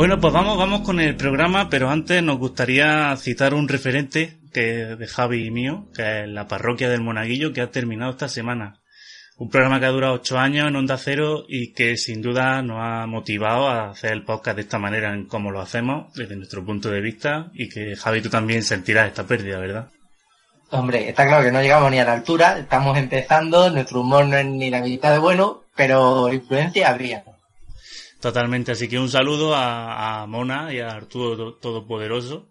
Bueno, pues vamos, vamos con el programa, pero antes nos gustaría citar un referente que de Javi y mío, que es la parroquia del Monaguillo, que ha terminado esta semana. Un programa que ha durado ocho años en Onda Cero y que sin duda nos ha motivado a hacer el podcast de esta manera en cómo lo hacemos, desde nuestro punto de vista, y que Javi tú también sentirás esta pérdida, ¿verdad? Hombre, está claro que no llegamos ni a la altura, estamos empezando, nuestro humor no es ni la mitad de bueno, pero influencia habría. Totalmente, así que un saludo a, Mona y a Arturo Todopoderoso.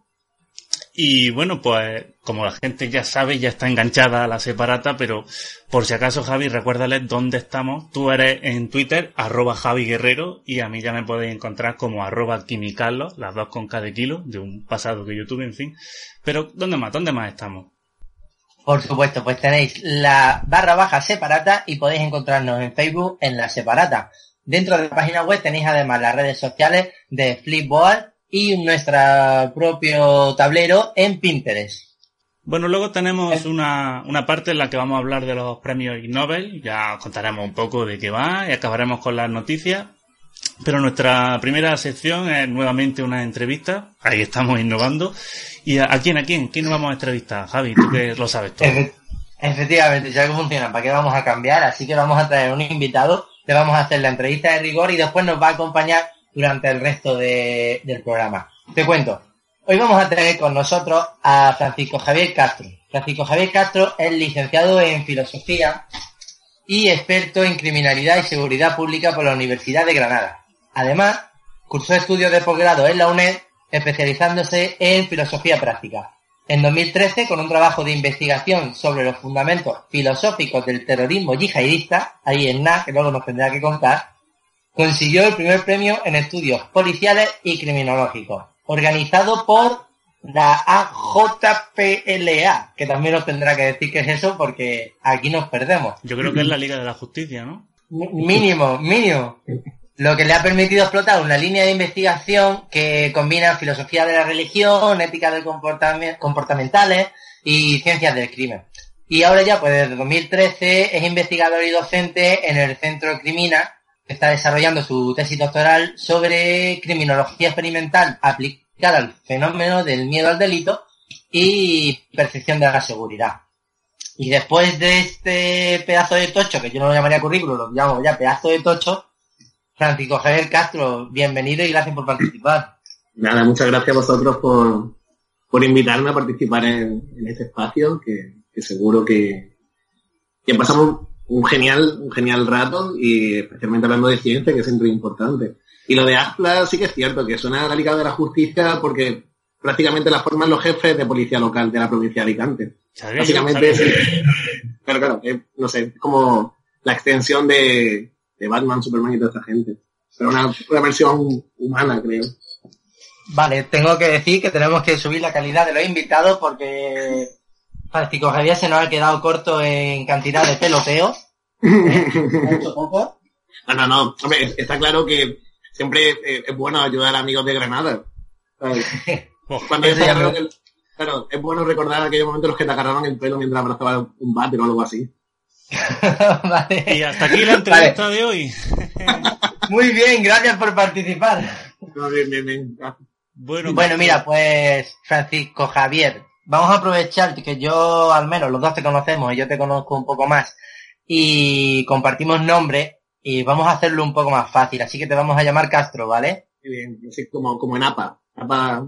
Y bueno, pues como la gente ya sabe, ya está enganchada a la separata, pero por si acaso Javi, recuérdales dónde estamos. Tú eres en Twitter, arroba Javi Guerrero, y a mí ya me podéis encontrar como arroba Quimicarlos, las dos con cada kilo, de un pasado que yo tuve, en fin. Pero ¿dónde más? ¿Dónde más estamos? Por supuesto, pues tenéis la barra baja separata y podéis encontrarnos en Facebook en la separata. Dentro de la página web tenéis además las redes sociales de Flipboard y nuestro propio tablero en Pinterest. Bueno, luego tenemos una, una parte en la que vamos a hablar de los premios Nobel, ya contaremos un poco de qué va y acabaremos con las noticias. Pero nuestra primera sección es nuevamente una entrevista, ahí estamos innovando. ¿Y a, quién, a quién? ¿Quién nos vamos a entrevistar? Javi, tú que lo sabes todo. Efectivamente, ya que funciona, ¿para qué vamos a cambiar? Así que vamos a traer un invitado le vamos a hacer la entrevista de rigor y después nos va a acompañar durante el resto del programa. Te cuento, hoy vamos a tener con nosotros a Francisco Javier Castro. Francisco Javier Castro es licenciado en Filosofía y experto en Criminalidad y Seguridad Pública por la Universidad de Granada. Además, cursó estudios de posgrado en la UNED especializándose en Filosofía Práctica. En 2013, con un trabajo de investigación sobre los fundamentos filosóficos del terrorismo yihadista, ahí en NA, que luego nos tendrá que contar, consiguió el primer premio en estudios policiales y criminológicos, organizado por la AJPLA, que también nos tendrá que decir qué es eso porque aquí nos perdemos. Yo creo que es la Liga de la Justicia, ¿no? Mínimo, mínimo lo que le ha permitido explotar una línea de investigación que combina filosofía de la religión, ética del comportamentales y ciencias del crimen. Y ahora ya, pues desde 2013 es investigador y docente en el Centro Crimina, que está desarrollando su tesis doctoral sobre criminología experimental aplicada al fenómeno del miedo al delito y percepción de la seguridad. Y después de este pedazo de tocho, que yo no lo llamaría currículum, lo llamo ya pedazo de tocho, Francisco Javier Castro, bienvenido y gracias por participar. Nada, muchas gracias a vosotros por, por invitarme a participar en, este espacio, que, seguro que, que pasamos un genial, un genial rato y especialmente hablando de ciencia, que es siempre importante. Y lo de ASPLA sí que es cierto, que suena a la Liga de la Justicia porque prácticamente la forman los jefes de policía local de la provincia de Alicante. Básicamente, pero claro, no sé, como la extensión de, de Batman, Superman y toda esta gente. Pero una, una versión humana, creo. Vale, tengo que decir que tenemos que subir la calidad de los invitados porque Francisco Javier se nos ha quedado corto en cantidad de peloteos. Mucho poco. No, no, no. Hombre, está claro que siempre es bueno ayudar a amigos de Granada. Cuando claro, es bueno recordar aquellos momentos en los que te agarraban el pelo mientras abrazabas un bate o algo así. Y hasta aquí la entrevista de hoy. Muy bien, gracias por participar. Bueno, bueno, mira, pues Francisco Javier, vamos a aprovechar que yo al menos los dos te conocemos y yo te conozco un poco más y compartimos nombre y vamos a hacerlo un poco más fácil, así que te vamos a llamar Castro, ¿vale? Bien, como, como en APA. APA.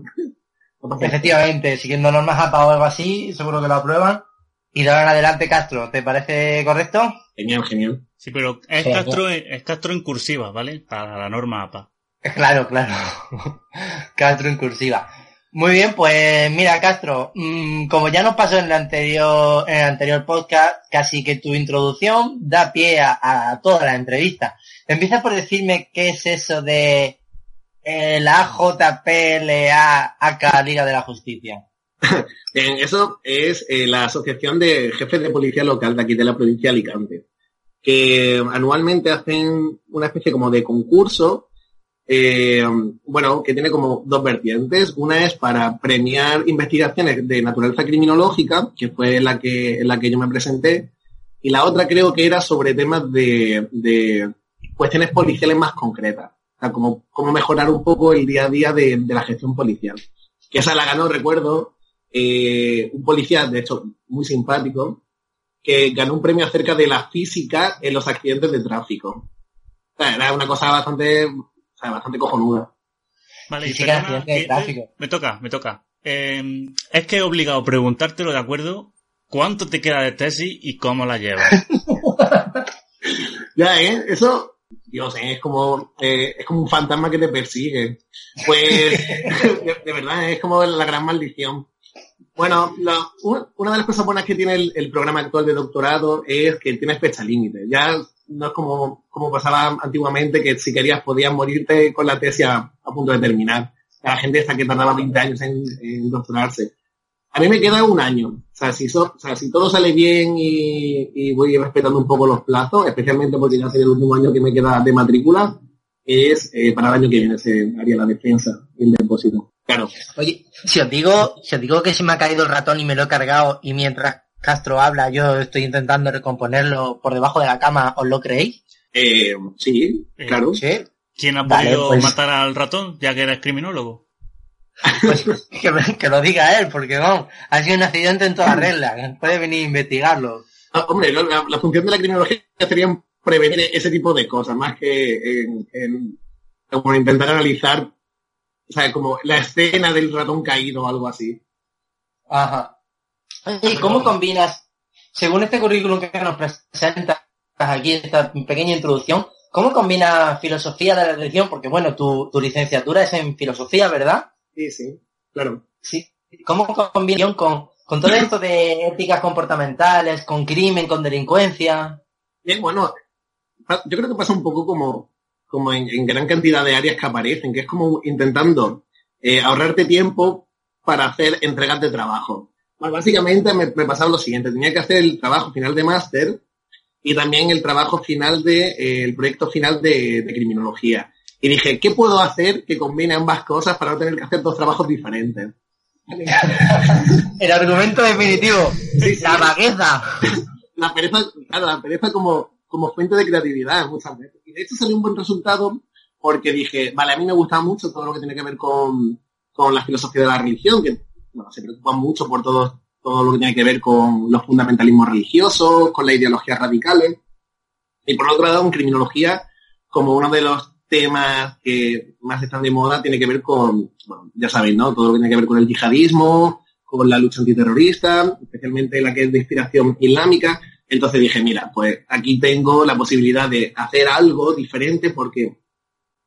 Efectivamente, siguiendo normas APA o algo así, seguro que lo aprueban. Y de ahora en adelante Castro, ¿te parece correcto? Genial, genial. Sí, pero es, Castro, es Castro en cursiva, ¿vale? Para la norma APA. Claro, claro. Castro en cursiva. Muy bien, pues mira, Castro, mm, como ya nos pasó en el anterior, en el anterior podcast, casi que tu introducción da pie a, toda la entrevista. Empieza por decirme qué es eso de eh, la AJPLA acá Liga de la Justicia. eso es eh, la Asociación de Jefes de Policía Local de aquí de la provincia de Alicante, que anualmente hacen una especie como de concurso eh, bueno, que tiene como dos vertientes. Una es para premiar investigaciones de naturaleza criminológica, que fue la que, en la que yo me presenté, y la otra creo que era sobre temas de, cuestiones policiales más concretas. O sea, como, cómo mejorar un poco el día a día de, la gestión policial. Que esa la ganó, recuerdo, eh, un policía, de hecho, muy simpático, que ganó un premio acerca de la física en los accidentes de tráfico. O sea, era una cosa bastante bastante cojonuda. Vale, y me toca, me toca. Em, es que he obligado a preguntártelo de acuerdo. ¿Cuánto te queda de tesis y cómo la llevas? ya, ¿eh? Eso, Dios, ¿eh? es como, eh, es como un fantasma que te persigue. Pues, de, verdad, es como la gran maldición. Bueno, una de las cosas buenas que tiene el, programa actual de doctorado es que tiene fecha límite. Ya no es como, como pasaba antiguamente, que si querías podías morirte con la tesis a, punto de terminar. La gente está que tardaba 20 años en, doctorarse. A mí me queda un año. O sea, si, o sea, si todo sale bien y, voy respetando un poco los plazos, especialmente porque ya sería el último año que me queda de matrícula, es eh, para el año que viene se haría la defensa y el depósito. Claro. Oye, si os digo, si os digo que se me ha caído el ratón y me lo he cargado y mientras Castro habla, yo estoy intentando recomponerlo por debajo de la cama, ¿os lo creéis? Eh, sí, eh, claro. ¿Quién ha podido pues- matar al ratón, ya que eres criminólogo? Pues que, lo diga él, porque vamos, ha sido un accidente en toda regla, puede venir a investigarlo. Ah, hombre, la, función de la criminología sería prevenir ese tipo de cosas, más que en, como intentar analizar, o sea, como la escena del ratón caído o algo así. Ajá. ¿Y cómo combinas, según este currículum que nos presentas aquí, esta pequeña introducción, cómo combinas filosofía de la religión? Porque bueno, tu, licenciatura es en filosofía, ¿verdad? Sí, sí, claro. Sí. ¿Cómo combinas con, con todo esto de éticas comportamentales, con crimen, con delincuencia? Bien, bueno, yo creo que pasa un poco como, como en, gran cantidad de áreas que aparecen, que es como intentando eh, ahorrarte tiempo para hacer entregas de trabajo básicamente me, pasaba lo siguiente, tenía que hacer el trabajo final de máster y también el trabajo final de, eh, el proyecto final de, criminología. Y dije, ¿qué puedo hacer que combine ambas cosas para no tener que hacer dos trabajos diferentes? el argumento definitivo, la vagueza. La pereza, claro, la pereza como, como fuente de creatividad muchas veces. Y de hecho salió un buen resultado porque dije, vale, a mí me gusta mucho todo lo que tiene que ver con, con la filosofía de la religión, que bueno, se preocupan mucho por todo, todo lo que tiene que ver con los fundamentalismos religiosos, con las ideologías radicales. Y por otro lado, en criminología, como uno de los temas que más están de moda, tiene que ver con, bueno, ya sabéis, ¿no? Todo lo que tiene que ver con el yihadismo, con la lucha antiterrorista, especialmente la que es de inspiración islámica. Entonces dije, mira, pues aquí tengo la posibilidad de hacer algo diferente porque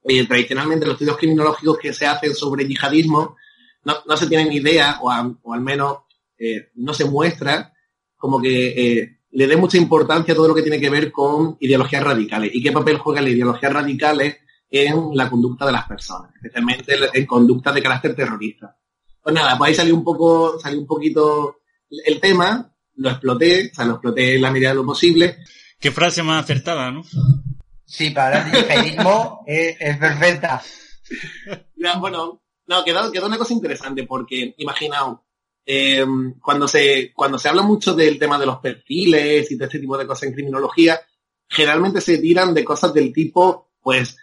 eh, tradicionalmente los estudios criminológicos que se hacen sobre yihadismo no, no se tienen idea, o, o al menos eh, no se muestra como que eh, le dé mucha importancia a todo lo que tiene que ver con ideologías radicales y qué papel juegan las ideologías radicales en la conducta de las personas, especialmente en conducta de carácter terrorista. Pues nada, pues ahí salió un poco, salió un poquito el tema, lo exploté, o sea, lo exploté en la medida de lo posible. Qué frase más acertada, ¿no? Sí, para el yihadismo es, es perfecta. Ya, bueno, no, quedó, quedó una cosa interesante porque, imaginaos, eh, cuando, se, cuando se habla mucho del tema de los perfiles y de este tipo de cosas en criminología, generalmente se tiran de cosas del tipo, pues,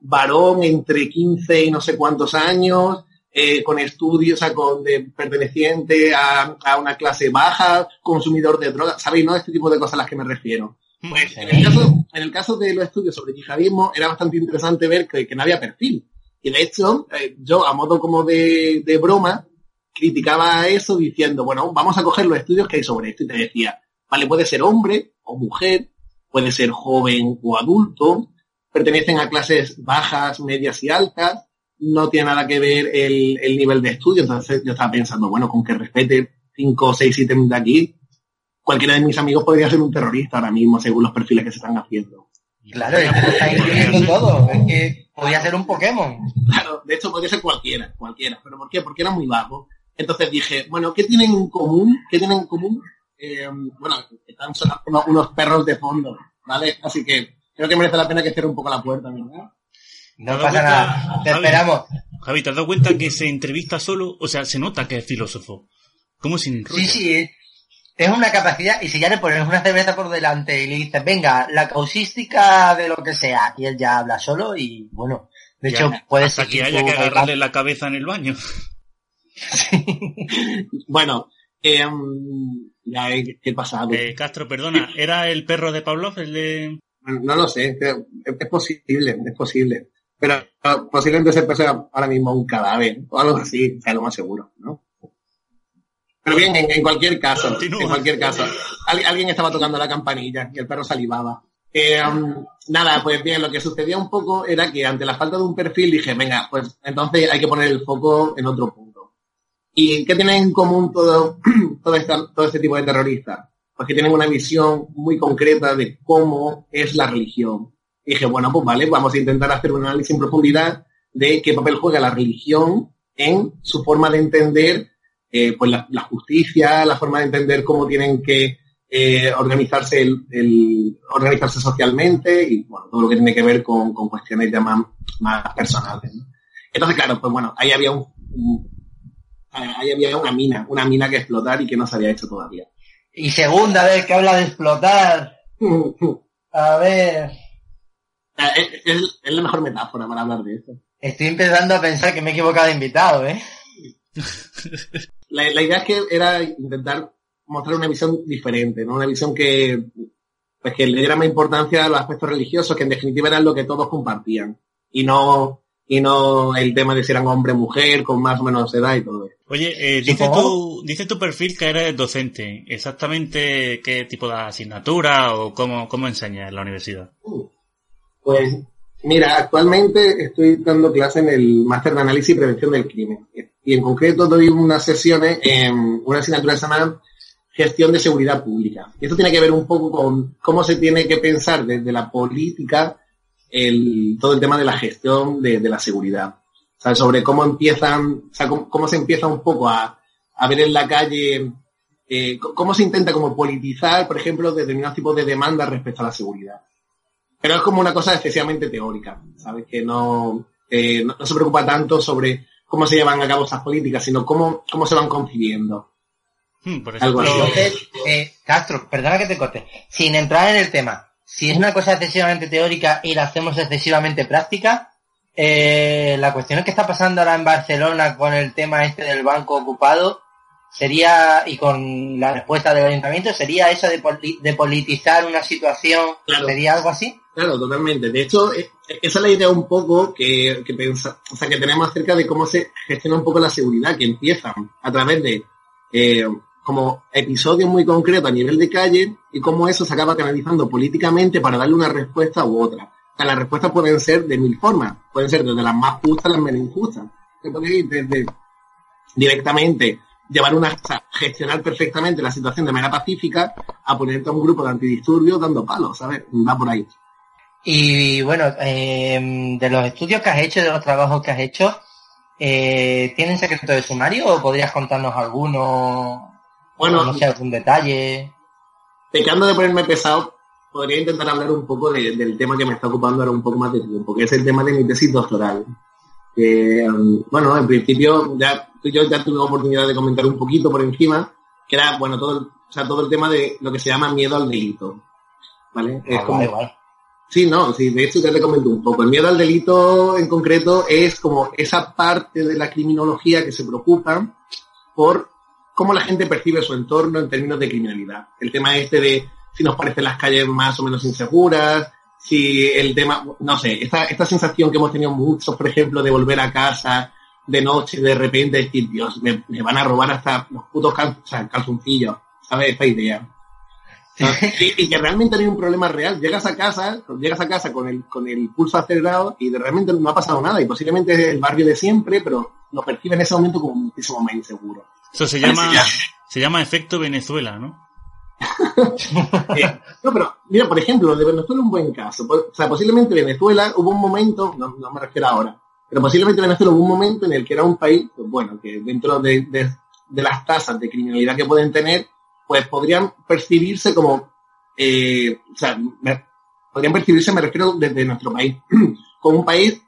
varón entre 15 y no sé cuántos años, eh, con estudios, o sea, con de, perteneciente a, a, una clase baja, consumidor de drogas, ¿sabéis? ¿No? Este tipo de cosas a las que me refiero. Pues en el caso, en el caso de los estudios sobre yihadismo era bastante interesante ver que, que no había perfil. Y de hecho, eh, yo a modo como de, de broma, criticaba eso diciendo, bueno, vamos a coger los estudios que hay sobre esto. Y te decía, vale, puede ser hombre o mujer, puede ser joven o adulto, pertenecen a clases bajas, medias y altas, no tiene nada que ver el, el nivel de estudio, entonces yo estaba pensando, bueno, con que respete cinco o seis ítems de aquí, cualquiera de mis amigos podría ser un terrorista ahora mismo, según los perfiles que se están haciendo. Claro, es que está incluyendo todo, es que podría ser un Pokémon. Claro, de hecho podría ser cualquiera, cualquiera. ¿Pero por qué? Porque era muy bajo. Entonces dije, bueno, ¿qué tienen en común? ¿Qué tienen en común? Eh, bueno, están unos, unos perros de fondo, ¿vale? Así que creo que merece la pena que cierre un poco la puerta, ¿verdad? No ¿Te has pasa nada, te Javi? esperamos. Javi, ¿te has dado cuenta que se entrevista solo? O sea, se nota que es filósofo. ¿Cómo sin Sí, sí, es una capacidad, y si ya le pones una cerveza por delante y le dices, venga, la causística de lo que sea, y él ya habla solo y bueno, de hecho puede Hasta ser que haya que agarrarle la cabeza en el baño. Bueno, eh, ya he, he pasado. Eh, Castro, perdona, ¿era el perro de Pavlov el de...? No lo sé, es, es posible, es posible. Pero posiblemente se sea ahora mismo un cadáver o algo así, sea lo más seguro, ¿no? Pero bien, en, en cualquier caso, Continúa. en cualquier caso, al- alguien estaba tocando la campanilla y el perro salivaba. Eh, um, nada, pues bien, lo que sucedía un poco era que ante la falta de un perfil dije, venga, pues entonces hay que poner el foco en otro punto. ¿Y qué tienen en común todo, todo, esta- todo este tipo de terroristas? Pues que tienen una visión muy concreta de cómo es la religión. Y dije, bueno, pues vale, vamos a intentar hacer un análisis en profundidad de qué papel juega la religión en su forma de entender eh, pues la, la justicia, la forma de entender cómo tienen que eh, organizarse el, el- organizarse socialmente y bueno, todo lo que tiene que ver con, con cuestiones ya más, más personales. ¿no? Entonces, claro, pues bueno, ahí había un, un- ahí había una mina, una mina que explotar y que no se había hecho todavía. Y segunda vez que habla de explotar. A ver, Es, es- es la mejor metáfora para hablar de esto. estoy empezando a pensar que me he equivocado de invitado, ¿eh? La, la idea es que era intentar mostrar una visión diferente, ¿no? Una visión que, pues que le diera más importancia a los aspectos religiosos, que en definitiva eran lo que todos compartían. Y no, y no el tema de si eran hombre o mujer, con más o menos edad y todo eso. Oye, eh, dice, tu, dice tu perfil que eres docente. ¿Exactamente qué tipo de asignatura o cómo, cómo enseñas en la universidad? Pues, mira, actualmente estoy dando clase en el máster de análisis y prevención del crimen. Y en concreto doy unas sesiones en una asignatura que se gestión de seguridad pública. Y esto tiene que ver un poco con cómo se tiene que pensar desde la política el, todo el tema de la gestión de, la seguridad. O sea, sobre cómo empiezan, o sea, cómo, se empieza un poco a, ver en la calle, eh, cómo se intenta como politizar, por ejemplo, determinados tipos de demandas respecto a la seguridad. Pero es como una cosa excesivamente teórica, ¿sabes? Que no, eh, no, no se preocupa tanto sobre cómo se llevan a cabo esas políticas, sino cómo, cómo se van concibiendo. Hmm, por Algo ejemplo, así. Entonces, eh, Castro, perdona que te corte. Sin entrar en el tema, si es una cosa excesivamente teórica y la hacemos excesivamente práctica, eh, la cuestión es que está pasando ahora en Barcelona con el tema este del banco ocupado sería, y con la respuesta del ayuntamiento, sería eso de, poli- de politizar una situación, Claro. sería algo así. Claro, totalmente. De hecho, esa es la idea un poco que, o sea, que tenemos acerca de cómo se gestiona un poco la seguridad, que empiezan a través de eh, como episodios muy concretos a nivel de calle y cómo eso se acaba canalizando políticamente para darle una respuesta u otra. O sea, las respuestas pueden ser de mil formas. Pueden ser desde las más justas a las menos injustas. Se puede ir desde directamente llevar una, gestionar perfectamente la situación de manera pacífica a ponerte a un grupo de antidisturbios dando palos, ¿sabes? Va por ahí. Y bueno, eh, de los estudios que has hecho, de los trabajos que has hecho, eh, ¿tienen secreto de sumario o podrías contarnos alguno? Bueno, no sé, algún detalle. pecando de ponerme pesado, podría intentar hablar un poco de- del tema que me está ocupando ahora un poco más de tiempo, que es el tema de mi tesis doctoral. Um, bueno, en principio ya yo ya tuve oportunidad de comentar un poquito por encima, que era, bueno, todo el, o sea, todo el tema de lo que se llama miedo al delito. ¿Vale? Es Ah, como- vale, vale. Sí, no, sí, de hecho ya te comento un poco. El miedo al delito en concreto es como esa parte de la criminología que se preocupa por cómo la gente percibe su entorno en términos de criminalidad. El tema este de si nos parecen las calles más o menos inseguras, si el tema, no sé, esta, esta sensación que hemos tenido muchos, por ejemplo, de volver a casa de noche de repente decir, Dios, me, van a robar hasta los putos cal- calzoncillos, ¿sabes? Esta idea. Y, que realmente no hay un problema real. Llegas a casa, llegas a casa con el, con el pulso acelerado y de realmente no ha pasado nada. Y posiblemente es el barrio de siempre, pero lo percibe en ese momento como muchísimo más inseguro. Eso se llama, se llama efecto Venezuela, ¿no? Eh, no, pero mira, por ejemplo, de Venezuela es un buen caso. O sea, posiblemente Venezuela hubo un momento, no, me refiero ahora, pero posiblemente Venezuela hubo un momento en el que era un país, pues bueno, que dentro de, de las tasas de criminalidad que pueden tener, pues podrían percibirse como, eh, o sea, podrían percibirse, me refiero desde nuestro país, como un país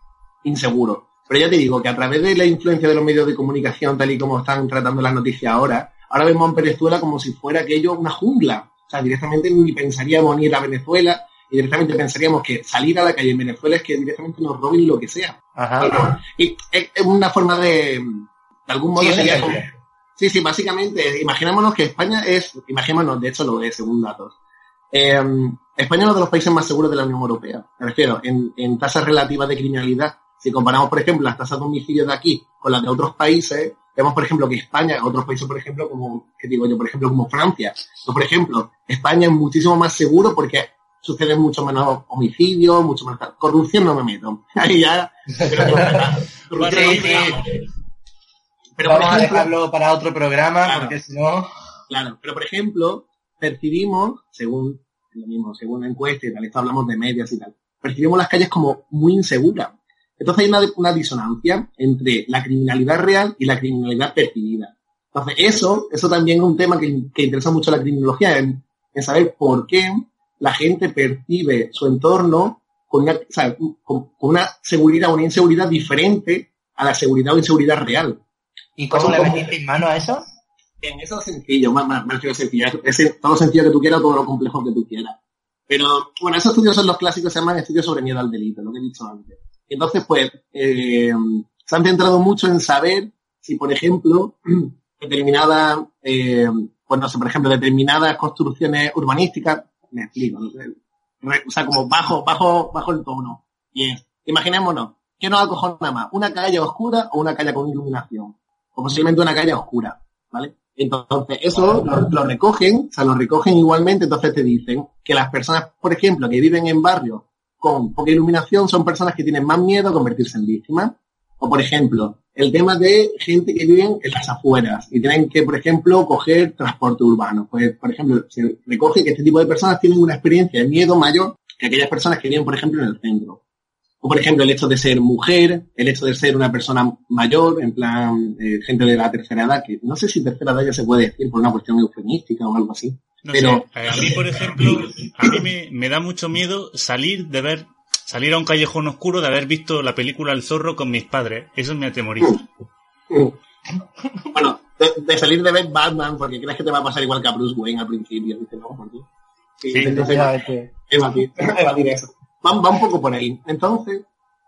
inseguro. Pero ya te digo que a través de la influencia de los medios de comunicación, tal y como están tratando las noticias ahora, ahora vemos a Venezuela como si fuera aquello una jungla. O sea, directamente ni pensaríamos ni ir a Venezuela, y directamente pensaríamos que salir a la calle en Venezuela es que directamente nos roben lo que sea. Ajá. y es, una forma de, de algún modo sería como, Sí, sí, básicamente, imaginémonos que España es, imaginémonos, de hecho lo es, según datos. Em, España es uno de los países más seguros de la Unión Europea. Me refiero, en, en tasas relativas de criminalidad, si comparamos, por ejemplo, las tasas de homicidio de aquí con las de otros países, vemos, por ejemplo, que España, otros países, por ejemplo, como, ¿qué digo yo? Por ejemplo, como Francia. por ejemplo, España es muchísimo más seguro porque suceden mucho menos homicidios, mucho más corrupción no me meto. Ahí ya. Pero Vamos a dejarlo para otro programa, porque si no... Claro, pero por ejemplo, percibimos, según lo mismo, según la encuesta y tal, esto hablamos de medias y tal, percibimos las calles como muy inseguras. Entonces hay una, una disonancia entre la criminalidad real y la criminalidad percibida. Entonces eso, eso también es un tema que, interesa mucho a la criminología, en, saber por qué la gente percibe su entorno con una, con, una seguridad o una inseguridad diferente a la seguridad o inseguridad real. ¿Y cómo le metiste en mano a eso? En eso sencillo, más, más, más sencillo. Es todo lo sencillo que tú quieras, todo lo complejo que tú quieras. Pero, bueno, esos estudios son los clásicos, se llaman estudios sobre miedo al delito, lo que he dicho antes. Entonces, pues, eh, se han centrado mucho en saber si, por ejemplo, determinadas, eh, pues no sé, por ejemplo, determinadas construcciones urbanísticas, me explico, o sea, como bajo, bajo, bajo el tono. Y imaginémonos, ¿qué nos acojona más? ¿Una calle oscura o una calle con iluminación? O posiblemente una calle oscura, ¿vale? Entonces, eso lo, recogen, o sea, lo recogen igualmente, entonces te dicen que las personas, por ejemplo, que viven en barrios con poca iluminación son personas que tienen más miedo a convertirse en víctimas. O, por ejemplo, el tema de gente que vive en las afueras y tienen que, por ejemplo, coger transporte urbano. Pues, por ejemplo, se recoge que este tipo de personas tienen una experiencia de miedo mayor que aquellas personas que viven, por ejemplo, en el centro. O, por ejemplo, el hecho de ser mujer, el hecho de ser una persona mayor, en plan, eh, gente de la tercera edad, que no sé si tercera edad ya se puede decir por una cuestión eufemística o algo así. pero eh, a mí, por ejemplo, a mí me, me, da mucho miedo salir de ver, salir a un callejón oscuro de haber visto la película El zorro con mis padres. Eso me atemoriza. Mm. Mm. bueno, de, salir de ver Batman porque crees que te va a pasar igual que a Bruce Wayne al principio. Dice, no, por ti. Sí, sí, entonces, evadir, evadir eso va, un poco por ahí. Entonces,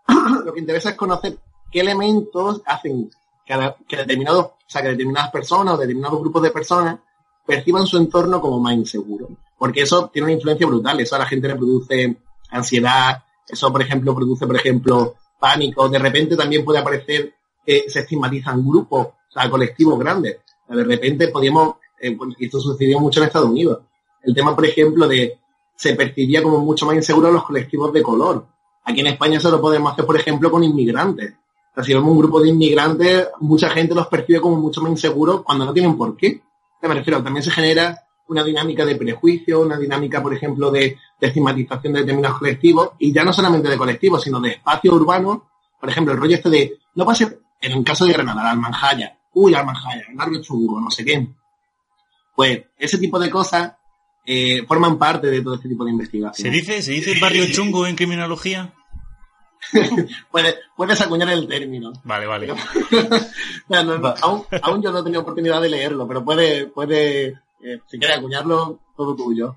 lo que interesa es conocer qué elementos hacen que, determinados, o sea, que determinadas personas o determinados grupos de personas perciban su entorno como más inseguro. Porque eso tiene una influencia brutal. Eso a la gente le produce ansiedad. Eso, por ejemplo, produce, por ejemplo, pánico. De repente también puede aparecer que se estigmatizan grupos, o sea, colectivos grandes. De repente podríamos, eh, pues, esto sucedió mucho en Estados Unidos. El tema, por ejemplo, de se percibía como mucho más inseguro los colectivos de color. Aquí en España eso lo podemos hacer, por ejemplo, con inmigrantes. O sea, si vemos un grupo de inmigrantes, mucha gente los percibe como mucho más inseguros cuando no tienen por qué. Me refiero, también se genera una dinámica de prejuicio, una dinámica, por ejemplo, de, estigmatización de determinados colectivos, y ya no solamente de colectivos, sino de espacios urbanos. Por ejemplo, el rollo este de, no pase, en el caso de Granada, la Almanjaya, uy, la Almanjaya, el barrio chungo, no sé qué. Pues ese tipo de cosas eh, forman parte de todo este tipo de investigación. ¿Se dice, ¿se dice barrio chungo en criminología? puedes, puedes acuñar el término. Vale, vale. aún, yo no he tenido oportunidad de leerlo, pero puede, puede eh, si quieres acuñarlo, todo tuyo.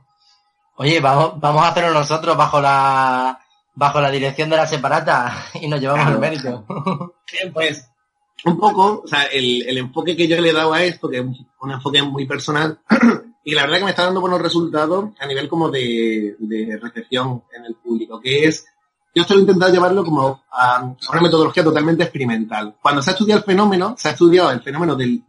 Oye, vamos, vamos a hacerlo nosotros bajo la bajo la dirección de la separata y nos llevamos el mérito. Bien, pues, un poco, o sea, el, el enfoque que yo le he dado a esto, que es un enfoque muy personal, y la verdad que me está dando buenos resultados a nivel como de, recepción en el público, que es, yo estoy intentando llevarlo como a, una metodología totalmente experimental. Cuando se ha estudiado el fenómeno, se ha estudiado el fenómeno de,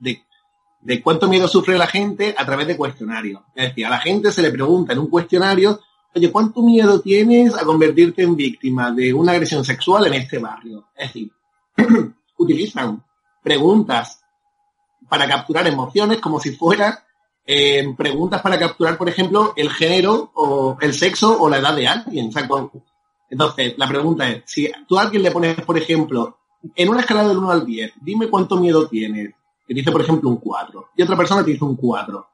de cuánto miedo sufre la gente a través de cuestionarios. Es decir, a la gente se le pregunta en un cuestionario, oye, ¿cuánto miedo tienes a convertirte en víctima de una agresión sexual en este barrio? Es decir, utilizan preguntas para capturar emociones como si fueran eh, preguntas para capturar, por ejemplo, el género o el sexo o la edad de alguien. entonces, la pregunta es, si tú a alguien le pones, por ejemplo, en una escala del 1 al 10, dime cuánto miedo tienes, que dice, por ejemplo, un 4, y otra persona te dice un 4.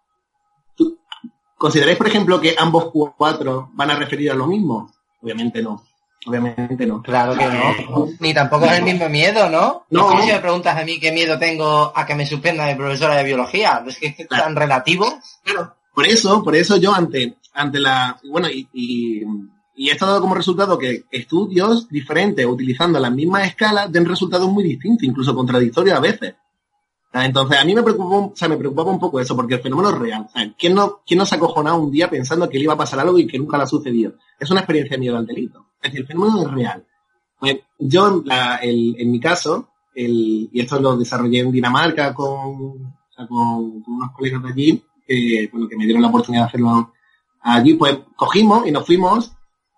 ¿Consideráis, por ejemplo, que ambos 4 van a referir a lo mismo? Obviamente no. Obviamente no. Claro que no. Ni tampoco es el mismo miedo, ¿no? No. Es si me preguntas a mí qué miedo tengo a que me suspenda de profesora de biología. Es que es tan relativo. Claro. Por eso, por eso yo ante, ante la, bueno, y, y, y esto ha dado como resultado que estudios diferentes utilizando las mismas escalas den resultados muy distintos, incluso contradictorios a veces. Entonces, a mí me preocupó, o sea, me preocupaba un poco eso, porque el fenómeno es real. ¿quién, no, ¿Quién no se acojonado un día pensando que le iba a pasar algo y que nunca le ha sucedido? Es una experiencia de miedo al delito. Es decir, el fenómeno es real. Pues, yo, la, el, en mi caso, el, y esto lo desarrollé en Dinamarca con, con, unos colegas de allí, que, bueno, que me dieron la oportunidad de hacerlo allí, pues cogimos y nos fuimos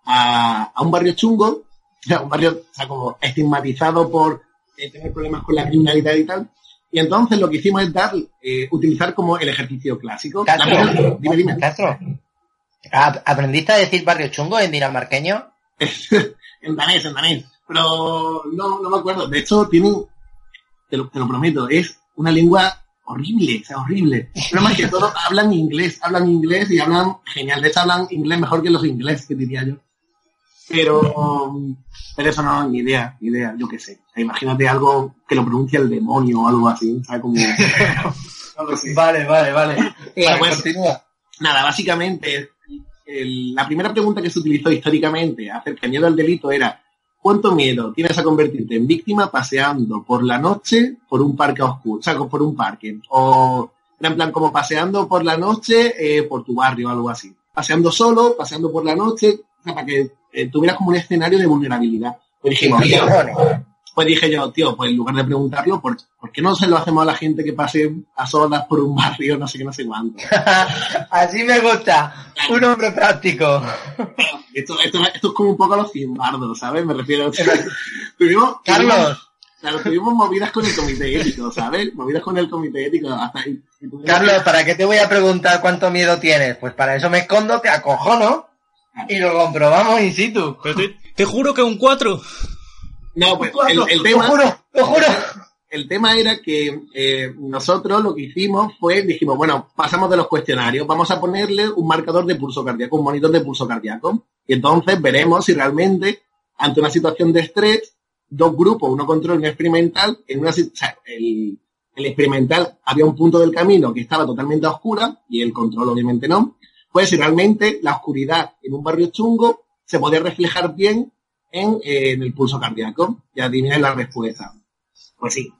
a, un barrio chungo, un barrio, o sea, como estigmatizado por eh, tener problemas con la criminalidad y tal, y entonces lo que hicimos es dar, eh, utilizar como el ejercicio clásico. Castro, dime, dime. Castro, ¿aprendiste a decir barrio chungo en dinamarqueño? en danés, en danés. Pero no, no me acuerdo. De hecho, tiene, te lo, te lo prometo, es una lengua horrible, o sea, horrible. Pero más que todos hablan inglés, hablan inglés y hablan genial. De hecho, hablan inglés mejor que los ingleses, que diría yo. Pero, pero eso no, ni idea, ni idea, yo qué sé. imagínate algo que lo pronuncia el demonio o algo así, ¿sabes? Como... Vale, vale, vale. Pues, nada, básicamente, la primera pregunta que se utilizó históricamente acerca del miedo al delito era ¿cuánto miedo tienes a convertirte en víctima paseando por la noche por un parque oscuro, o sea, por un parque? O en plan como paseando por la noche eh, por tu barrio o algo así. Paseando solo, paseando por la noche, o sea, para que eh, tuvieras como un escenario de vulnerabilidad. Pues dijimos, tío, pues dije yo, tío, pues en lugar de preguntarlo, ¿por, qué no se lo hacemos a la gente que pase a solas por un barrio, no sé qué, no sé cuánto? Así me gusta, un hombre práctico. esto, esto, esto, es como un poco a los cimbardos, ¿sabes? Me refiero. tuvimos, Carlos. Claro, tuvimos movidas con el comité ético, ¿sabes? Movidas con el comité ético hasta ahí. Carlos, ¿para qué te voy a preguntar cuánto miedo tienes? Pues para eso me escondo, te acojono y lo comprobamos in situ. te, juro que un 4. No, pues el, tema. Lo juro, lo juro. El tema era que eh, nosotros lo que hicimos fue, dijimos, bueno, pasamos de los cuestionarios, vamos a ponerle un marcador de pulso cardíaco, un monitor de pulso cardíaco. Y entonces veremos si realmente, ante una situación de estrés, dos grupos, uno control y uno experimental, en una o sea, el, el experimental había un punto del camino que estaba totalmente a oscura y el control obviamente no pues si realmente la oscuridad en un barrio chungo se podía reflejar bien en, eh, el pulso cardíaco. Ya adivináis la respuesta. Pues sí.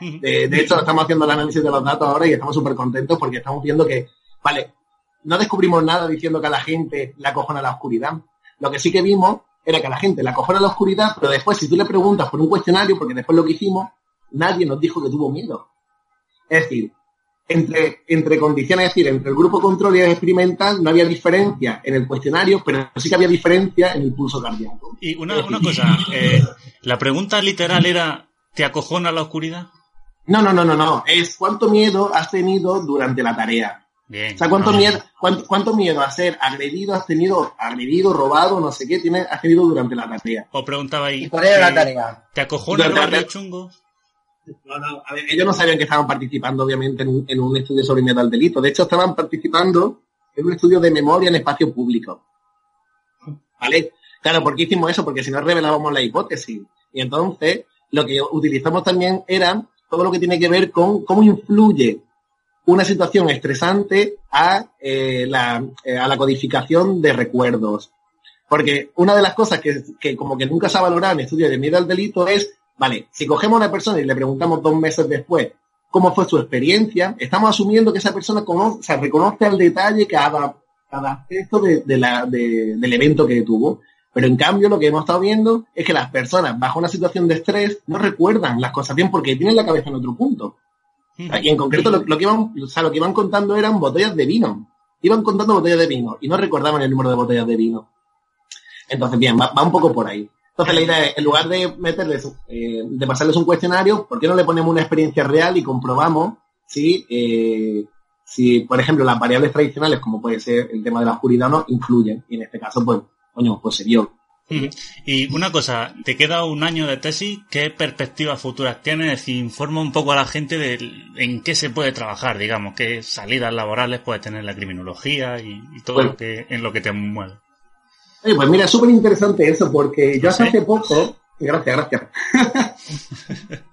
De, hecho, estamos haciendo el análisis de los datos ahora y estamos súper contentos porque estamos viendo que, vale, no descubrimos nada diciendo que a la gente la cojona la oscuridad. Lo que sí que vimos era que a la gente la cojona la oscuridad, pero después si tú le preguntas por un cuestionario, porque después lo que hicimos, nadie nos dijo que tuvo miedo. Es decir, entre, entre condiciones, es decir, entre el grupo control y el experimental no había diferencia en el cuestionario, pero sí que había diferencia en el pulso cardíaco. Y una, una cosa, eh, la pregunta literal era, ¿te acojona la oscuridad? No, no, no, no, no. Es cuánto miedo has tenido durante la tarea. Bien. O sea, cuánto miedo, cuánto, miedo a ser agredido has tenido, agredido, robado, no sé qué, tienes, has tenido durante la tarea. Os preguntaba ahí. ¿Y cuál era la tarea? ¿Te acojona el barrio chungo? Ellos no sabían que estaban participando, obviamente, en un, estudio sobre miedo al delito. De hecho, estaban participando en un estudio de memoria en espacio público. ¿Vale? Claro, ¿por qué hicimos eso? Porque si no revelábamos la hipótesis. Y entonces, lo que utilizamos también era todo lo que tiene que ver con cómo influye una situación estresante a, eh, la, eh, a la codificación de recuerdos. Porque una de las cosas que, que como que nunca se ha valorado en estudios de miedo al delito es Vale, si cogemos a una persona y le preguntamos dos meses después cómo fue su experiencia, estamos asumiendo que esa persona conoce, o sea, reconoce al detalle cada, cada aspecto de, la, del evento que tuvo. Pero en cambio lo que hemos estado viendo es que las personas bajo una situación de estrés no recuerdan las cosas bien porque tienen la cabeza en otro punto. Y en concreto lo, que iban, o sea, lo que iban contando eran botellas de vino. Iban contando botellas de vino y no recordaban el número de botellas de vino. Entonces, bien, va, un poco por ahí. Entonces la idea es, en lugar de meterles, eh, de pasarles un cuestionario, ¿por qué no le ponemos una experiencia real y comprobamos si, eh, si, por ejemplo, las variables tradicionales, como puede ser el tema de la oscuridad o no, influyen? Y en este caso, pues, coño, pues se vio. Y una cosa, te queda un año de tesis, ¿qué perspectivas futuras tienes? Y informa un poco a la gente de en qué se puede trabajar, digamos, qué salidas laborales puede tener la criminología y, todo lo que en lo que te mueve. Pues mira, súper interesante eso, porque yo hace poco, gracias, gracias,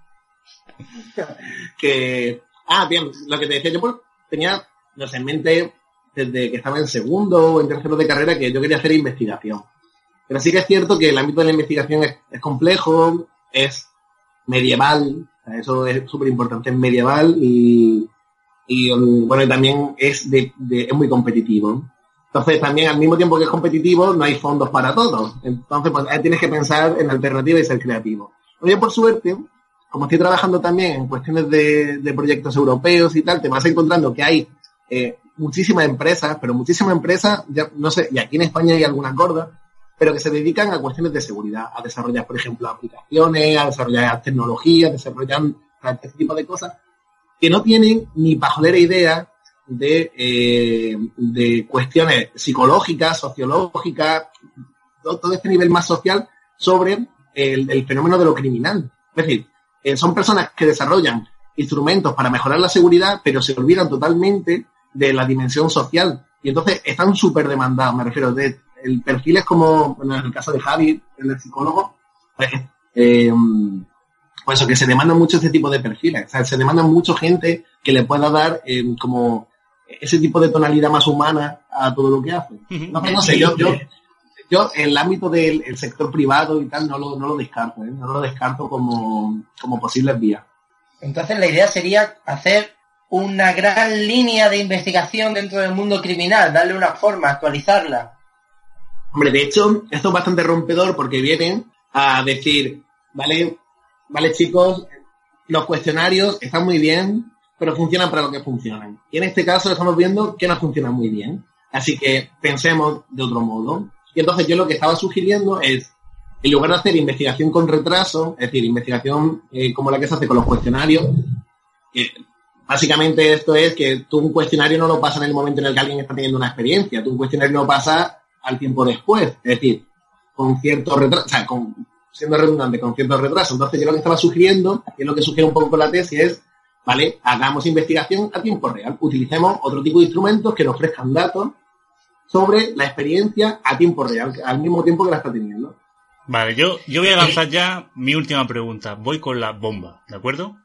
que, ah, bien, lo que te decía, yo pues, tenía, no sé, en mente desde que estaba en segundo o en tercero de carrera que yo quería hacer investigación. Pero sí que es cierto que el ámbito de la investigación es, complejo, es medieval, eso es súper importante, es medieval y, y bueno, y también es, de, es muy competitivo. Entonces también al mismo tiempo que es competitivo no hay fondos para todos. Entonces pues tienes que pensar en alternativas y ser creativo. Oye, por suerte, como estoy trabajando también en cuestiones de, proyectos europeos y tal, te vas encontrando que hay eh, muchísimas empresas, pero muchísimas empresas, ya no sé, y aquí en España hay algunas gordas, pero que se dedican a cuestiones de seguridad, a desarrollar, por ejemplo, aplicaciones, a desarrollar tecnologías, desarrollar este tipo de cosas, que no tienen ni pajolera idea de, eh, de cuestiones psicológicas, sociológicas, todo, este nivel más social sobre el, fenómeno de lo criminal. Es decir, eh, son personas que desarrollan instrumentos para mejorar la seguridad, pero se olvidan totalmente de la dimensión social. Y entonces están súper demandados, me refiero, de el perfil es como, en el caso de Javi, el psicólogo, pues, eh, pues eso, que se demanda mucho ese tipo de perfiles. O sea, se demanda mucho gente que le pueda dar como ese tipo de tonalidad más humana a todo lo que hace. No, no sé, yo, yo, yo en el ámbito del sector privado y tal no lo, no lo descarto, ¿eh? no lo descarto como, como posibles vías. Entonces la idea sería hacer una gran línea de investigación dentro del mundo criminal, darle una forma, actualizarla. Hombre, de hecho, esto es bastante rompedor porque vienen a decir, vale, vale chicos, los cuestionarios están muy bien, pero funcionan para lo que funcionan. Y en este caso estamos viendo que no funcionan muy bien. Así que pensemos de otro modo. Y entonces yo lo que estaba sugiriendo es, en lugar de hacer investigación con retraso, es decir, investigación eh, como la que se hace con los cuestionarios, básicamente esto es que tú un cuestionario no lo pasa en el momento en el que alguien está teniendo una experiencia, tú un cuestionario lo pasa al tiempo después, es decir, con cierto retraso, o sea, con, siendo redundante, con cierto retraso. Entonces yo lo que estaba sugiriendo, y es lo que sugiere un poco la tesis, es, vale, hagamos investigación a tiempo real, utilicemos otro tipo de instrumentos que nos ofrezcan datos sobre la experiencia a tiempo real, al mismo tiempo que la está teniendo. Vale, yo, yo voy a lanzar ya mi última pregunta. Voy con la bomba, ¿de acuerdo?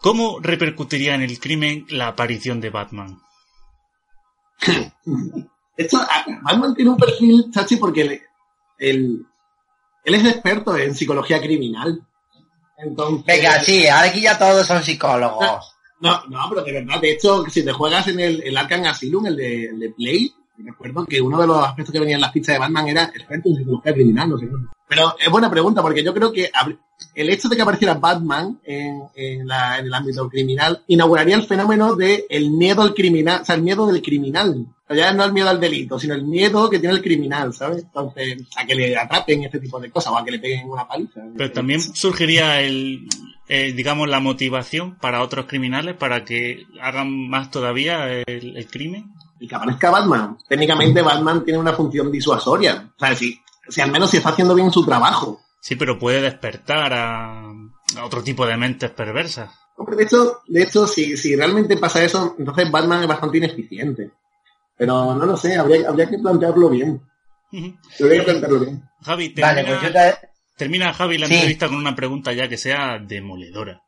¿Cómo repercutiría en el crimen la aparición de Batman? Esto, Batman tiene un perfil, chachi, porque él, es experto en psicología criminal. Entonces, Venga, sí, aquí ya todos son psicólogos. No, no, pero de verdad, de hecho, si te juegas en el, el Arkham Asylum, el de, el de Play, recuerdo que uno de los aspectos que venía en las fichas de Batman era experto en psicología criminal, no sé. Pero es buena pregunta, porque yo creo que el hecho de que apareciera Batman en, el ámbito criminal inauguraría el fenómeno de el miedo al criminal, o sea, el miedo del criminal. Ya no el miedo al delito, sino el miedo que tiene el criminal, ¿sabes? Entonces, a que le atrapen este tipo de cosas o a que le peguen una paliza. Pero también surgiría el, eh, digamos, la motivación para otros criminales para que hagan más todavía el crimen y que aparezca Batman. Técnicamente Batman tiene una función disuasoria. O sea, si, si al menos si está haciendo bien su trabajo. Sí, pero puede despertar a, otro tipo de mentes perversas. de hecho, de hecho si, si realmente pasa eso, entonces Batman es bastante ineficiente. Pero no lo sé, habría, habría que plantearlo bien. Habría que plantearlo bien. Javi, termina, pues termina Javi la entrevista con una pregunta ya que sea demoledora.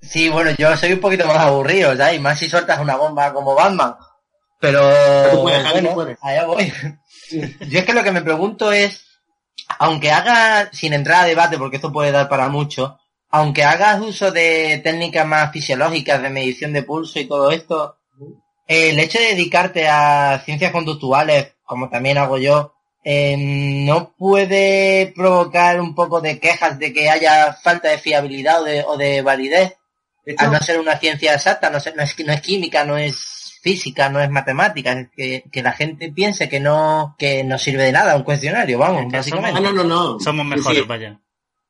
Sí, bueno, yo soy un poquito más aburrido, ¿sabes? Y más si sueltas una bomba como Batman. Pero, bueno, allá voy. Yo es que lo que me pregunto es, aunque haga, sin entrar a debate, porque esto puede dar para mucho, aunque hagas uso de técnicas más fisiológicas de medición de pulso y todo esto, el hecho de dedicarte a ciencias conductuales, como también hago yo, eh, no puede provocar un poco de quejas de que haya falta de fiabilidad o de, o de validez al no ser una ciencia exacta, no, no, es, no es química, no es física, no es matemática, es que, que, la gente piense que no, que no sirve de nada un cuestionario, vamos, básicamente. Somos, no, no, no. Somos mejores, vaya.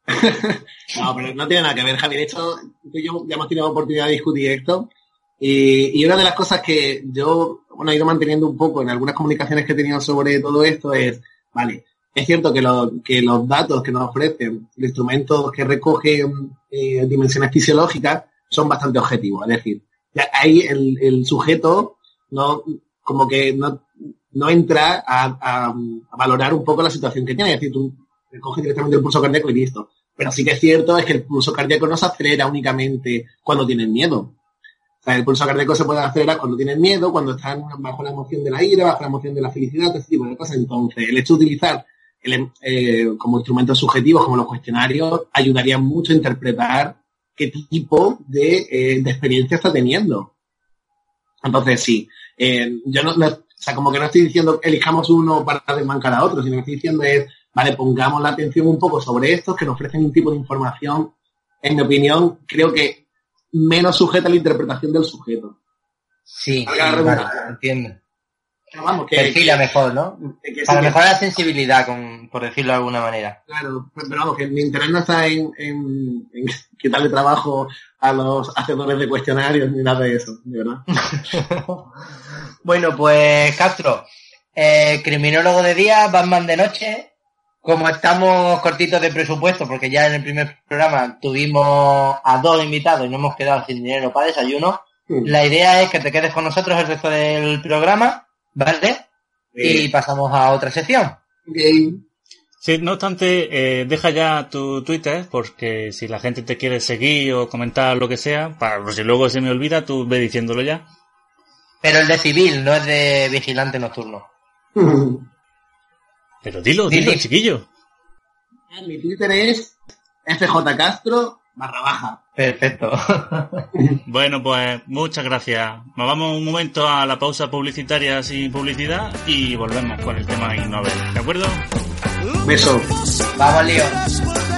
no, pero no tiene nada que ver, Javi. De hecho, tú y yo ya hemos tenido la oportunidad de discutir esto. Y, y, una de las cosas que yo, bueno, he ido manteniendo un poco en algunas comunicaciones que he tenido sobre todo esto es, vale, es cierto que, lo, que los datos que nos ofrecen, los instrumentos que recogen eh, dimensiones fisiológicas, son bastante objetivos. Es decir, ahí el, sujeto no, como que no, no entra a, a, a, valorar un poco la situación que tiene. Es decir, tú recoges directamente el pulso cardíaco y listo. Pero sí que es cierto es que el pulso cardíaco no se acelera únicamente cuando tienes miedo. El pulso cardíaco se puede acelerar cuando tienes miedo, cuando estás bajo la emoción de la ira, bajo la emoción de la felicidad, ese tipo de cosas. Entonces, el hecho de utilizar el, eh, como instrumentos subjetivos como los cuestionarios ayudaría mucho a interpretar qué tipo de, eh, de experiencia está teniendo. Entonces, sí, eh, yo no, no, o sea, como que no estoy diciendo elijamos uno para desmancar a otro, sino que estoy diciendo es, vale, pongamos la atención un poco sobre estos que nos ofrecen un tipo de información, en mi opinión, creo que menos sujeta a la interpretación del sujeto. Sí, vale, entiendo. Vamos, que, Perfila que, mejor, ¿no? Que Para sí, mejorar la sensibilidad, con, por decirlo de alguna manera. Claro, pero vamos, que mi interés no está en, en, en quitarle trabajo a los hacedores de cuestionarios ni nada de eso, de verdad. bueno, pues Castro, eh, criminólogo de día, Batman de noche. Como estamos cortitos de presupuesto, porque ya en el primer programa tuvimos a dos invitados y no hemos quedado sin dinero para desayuno, la idea es que te quedes con nosotros el resto del programa ¿Vale? Sí. Y pasamos a otra sección. Okay. Sí, no obstante, eh, deja ya tu Twitter, porque si la gente te quiere seguir o comentar lo que sea, para por si luego se me olvida, tú ve diciéndolo ya. Pero el de civil, no es de vigilante nocturno. Pero dilo, dilo, dilo chiquillo. Mi Twitter es FJ Castro barra baja. Perfecto. bueno, pues muchas gracias. Nos vamos un momento a la pausa publicitaria sin publicidad y volvemos con el tema Ig Nobel. ¿De acuerdo? Beso. Vamos, lío.